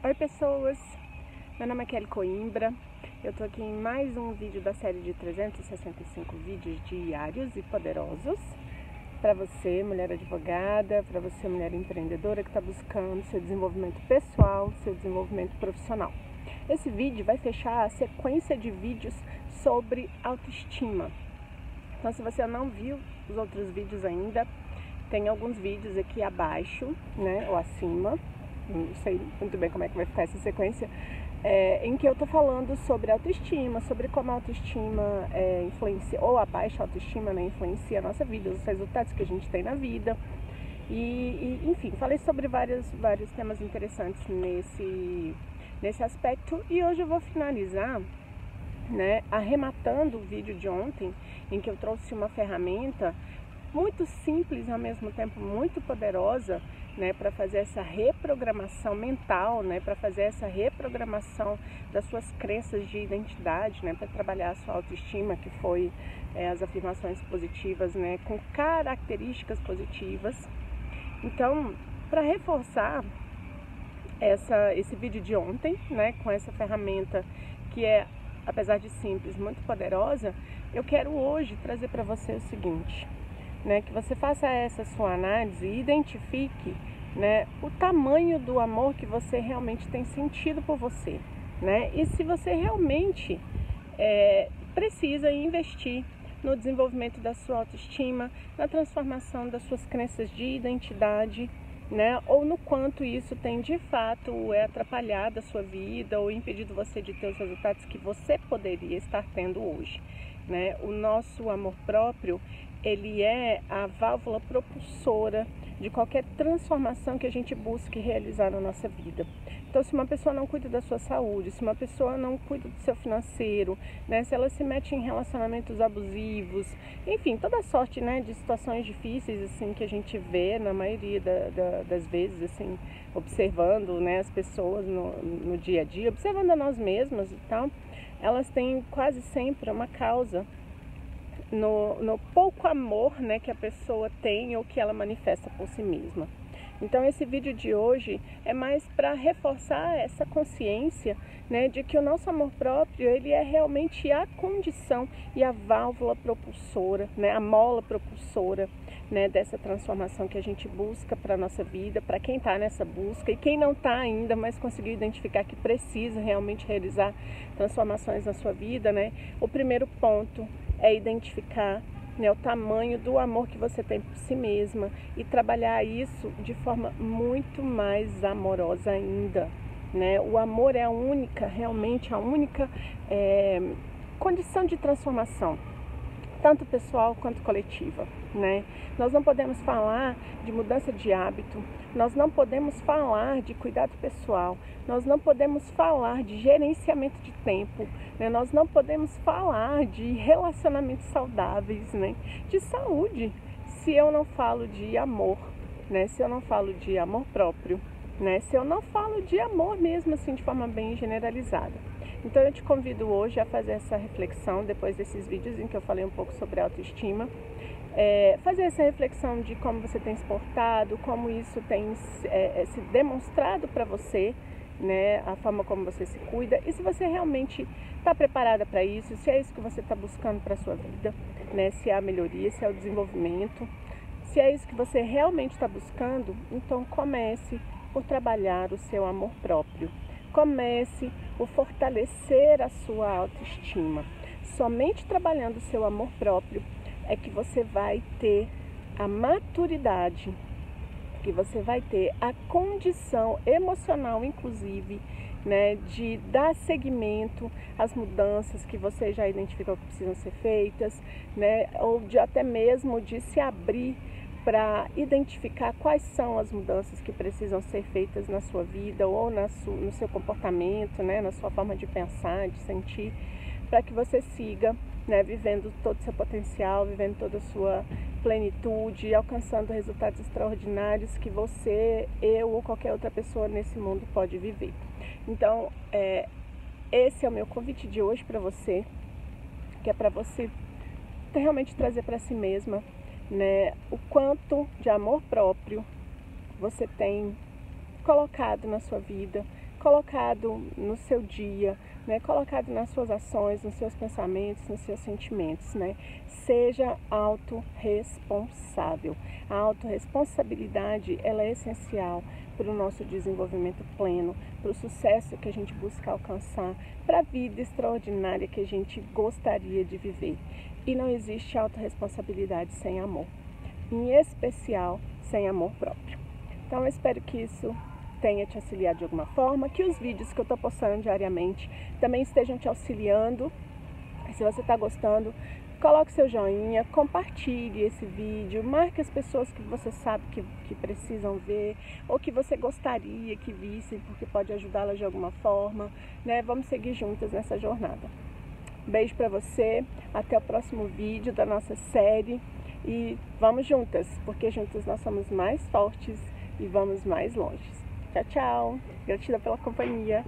Oi pessoas, meu nome é Kelly Coimbra, eu tô aqui em mais um vídeo da série de 365 vídeos diários e poderosos para você, mulher advogada, para você, mulher empreendedora que está buscando seu desenvolvimento pessoal, seu desenvolvimento profissional. Esse vídeo vai fechar a sequência de vídeos sobre autoestima. Então, se você não viu os outros vídeos ainda, tem alguns vídeos aqui abaixo, né, ou acima, não sei muito bem como é que vai ficar essa sequência, é, em que eu tô falando sobre autoestima, sobre como a autoestima é, influencia, ou a baixa autoestima né, influencia a nossa vida, os resultados que a gente tem na vida. E, e enfim, falei sobre vários, vários temas interessantes nesse, nesse aspecto e hoje eu vou finalizar né, arrematando o vídeo de ontem, em que eu trouxe uma ferramenta muito simples ao mesmo tempo muito poderosa né, para fazer essa reprogramação mental, né, para fazer essa reprogramação das suas crenças de identidade, né, para trabalhar a sua autoestima, que foi é, as afirmações positivas, né, com características positivas. Então, para reforçar essa, esse vídeo de ontem, né, com essa ferramenta que é, apesar de simples, muito poderosa, eu quero hoje trazer para você o seguinte né, que você faça essa sua análise e identifique né, o tamanho do amor que você realmente tem sentido por você. Né? E se você realmente é, precisa investir no desenvolvimento da sua autoestima, na transformação das suas crenças de identidade, né? Ou no quanto isso tem de fato é atrapalhado a sua vida ou impedido você de ter os resultados que você poderia estar tendo hoje, né? O nosso amor próprio, ele é a válvula propulsora de qualquer transformação que a gente busque realizar na nossa vida. Então, se uma pessoa não cuida da sua saúde, se uma pessoa não cuida do seu financeiro, né, se ela se mete em relacionamentos abusivos, enfim, toda sorte né, de situações difíceis assim que a gente vê na maioria da, da, das vezes, assim, observando né, as pessoas no, no dia a dia, observando a nós mesmas e tal, elas têm quase sempre uma causa no, no pouco amor né, que a pessoa tem ou que ela manifesta por si mesma. Então esse vídeo de hoje é mais para reforçar essa consciência né, de que o nosso amor próprio ele é realmente a condição e a válvula propulsora, né, a mola propulsora né, dessa transformação que a gente busca para a nossa vida, para quem está nessa busca e quem não está ainda, mas conseguiu identificar que precisa realmente realizar transformações na sua vida, né? O primeiro ponto é identificar né, o tamanho do amor que você tem por si mesma e trabalhar isso de forma muito mais amorosa ainda. Né? O amor é a única, realmente a única é, condição de transformação tanto pessoal quanto coletiva, né? Nós não podemos falar de mudança de hábito, nós não podemos falar de cuidado pessoal, nós não podemos falar de gerenciamento de tempo, né? Nós não podemos falar de relacionamentos saudáveis, né? De saúde, se eu não falo de amor, né? Se eu não falo de amor próprio, né? Se eu não falo de amor mesmo assim de forma bem generalizada. Então eu te convido hoje a fazer essa reflexão depois desses vídeos em que eu falei um pouco sobre autoestima. É, fazer essa reflexão de como você tem se portado, como isso tem é, é se demonstrado para você, né, a forma como você se cuida e se você realmente está preparada para isso, se é isso que você está buscando para sua vida, né, se é a melhoria, se é o desenvolvimento, se é isso que você realmente está buscando, então comece por trabalhar o seu amor próprio. Comece por fortalecer a sua autoestima. Somente trabalhando o seu amor próprio é que você vai ter a maturidade, que você vai ter a condição emocional, inclusive, né, de dar seguimento às mudanças que você já identificou que precisam ser feitas, né, ou de até mesmo de se abrir para identificar quais são as mudanças que precisam ser feitas na sua vida ou na su, no seu comportamento, né, na sua forma de pensar, de sentir, para que você siga né, vivendo todo o seu potencial, vivendo toda a sua plenitude, alcançando resultados extraordinários que você, eu ou qualquer outra pessoa nesse mundo pode viver. Então, é, esse é o meu convite de hoje para você, que é para você realmente trazer para si mesma né, o quanto de amor próprio você tem colocado na sua vida, colocado no seu dia, né? colocado nas suas ações, nos seus pensamentos, nos seus sentimentos. Né? Seja autorresponsável. A autorresponsabilidade ela é essencial para o nosso desenvolvimento pleno, para o sucesso que a gente busca alcançar, para a vida extraordinária que a gente gostaria de viver. E não existe autorresponsabilidade sem amor, em especial sem amor próprio. Então eu espero que isso tenha te auxiliado de alguma forma, que os vídeos que eu estou postando diariamente também estejam te auxiliando. Se você está gostando, coloque seu joinha, compartilhe esse vídeo, marque as pessoas que você sabe que, que precisam ver ou que você gostaria que vissem, porque pode ajudá-las de alguma forma. Né? Vamos seguir juntas nessa jornada. Beijo para você, até o próximo vídeo da nossa série e vamos juntas, porque juntas nós somos mais fortes e vamos mais longe. Tchau, tchau. Gratidão pela companhia.